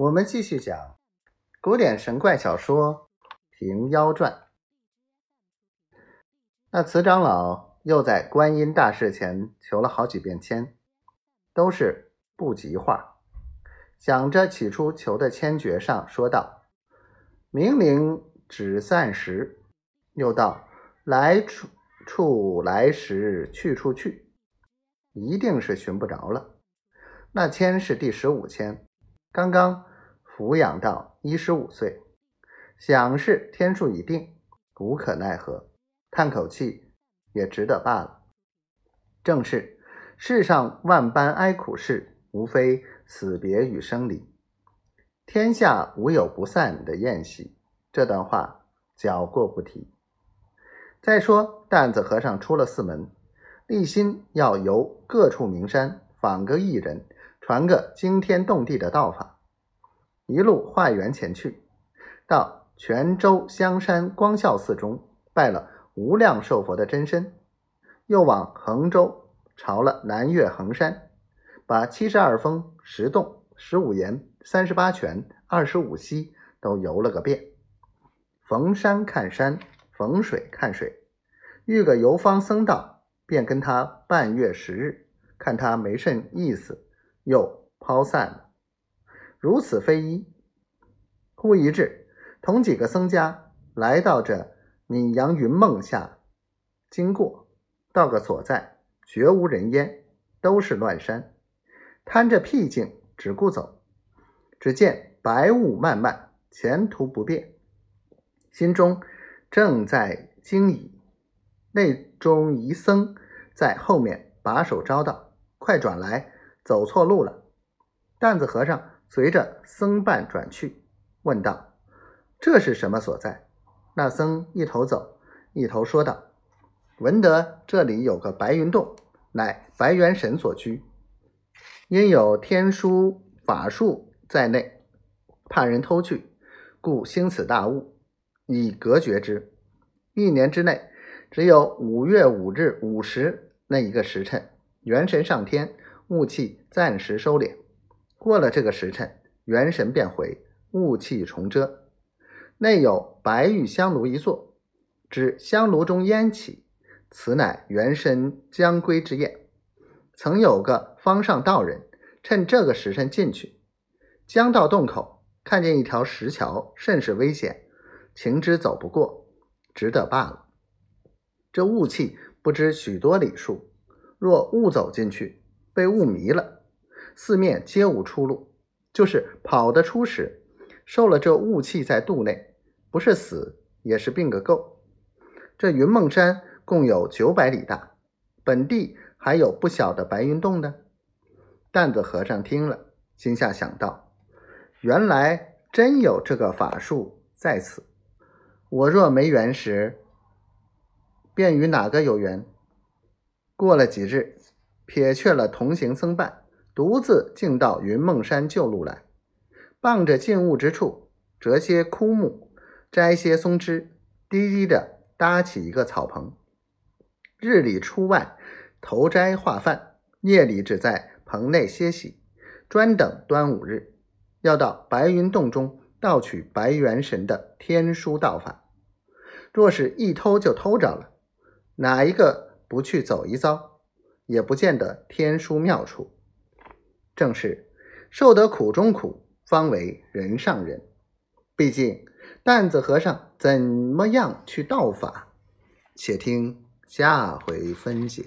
我们继续讲古典神怪小说《平妖传》。那慈长老又在观音大士前求了好几遍签，都是不吉话。想着起初求的签诀上说道：“明灵只散时。”又道：“来处处来时，去处去，一定是寻不着了。”那签是第十五签，刚刚。抚养到一十五岁，想是天数已定，无可奈何，叹口气也值得罢了。正是世上万般哀苦事，无非死别与生离，天下无有不散的宴席。这段话脚过不提。再说担子和尚出了寺门，立心要游各处名山，访个异人，传个惊天动地的道法。一路化缘前去，到泉州香山光孝寺中拜了无量寿佛的真身，又往衡州朝了南岳衡山，把七十二峰、十洞、十五岩、三十八泉、二十五溪都游了个遍。逢山看山，逢水看水，遇个游方僧道，便跟他半月十日，看他没甚意思，又抛散了。如此非一。忽一至，同几个僧家来到这闽阳云梦下，经过，到个所在，绝无人烟，都是乱山，贪着僻静，只顾走。只见白雾漫漫，前途不便，心中正在惊疑，内中一僧在后面把手招道：“快转来，走错路了。”担子和尚。随着僧伴转去，问道：“这是什么所在？”那僧一头走，一头说道：“闻得这里有个白云洞，乃白元神所居，因有天书法术在内，怕人偷去，故兴此大雾，以隔绝之。一年之内，只有五月五日午时那一个时辰，元神上天，雾气暂时收敛。”过了这个时辰，元神便回，雾气重遮。内有白玉香炉一座，指香炉中烟起，此乃元神将归之宴。曾有个方上道人，趁这个时辰进去，将到洞口，看见一条石桥，甚是危险，情知走不过，只得罢了。这雾气不知许多里数，若误走进去，被雾迷了。四面皆无出路，就是跑得出时，受了这雾气在肚内，不是死也是病个够。这云梦山共有九百里大，本地还有不小的白云洞呢。担子和尚听了，心下想到：原来真有这个法术在此。我若没缘时，便与哪个有缘？过了几日，撇却了同行僧伴。独自径到云梦山旧路来，傍着近雾之处，折些枯木，摘些松枝，低低的搭起一个草棚。日里出外投斋化饭，夜里只在棚内歇息，专等端午日，要到白云洞中盗取白元神的天书道法。若是一偷就偷着了，哪一个不去走一遭，也不见得天书妙处。正是受得苦中苦，方为人上人。毕竟担子和尚怎么样去道法？且听下回分解。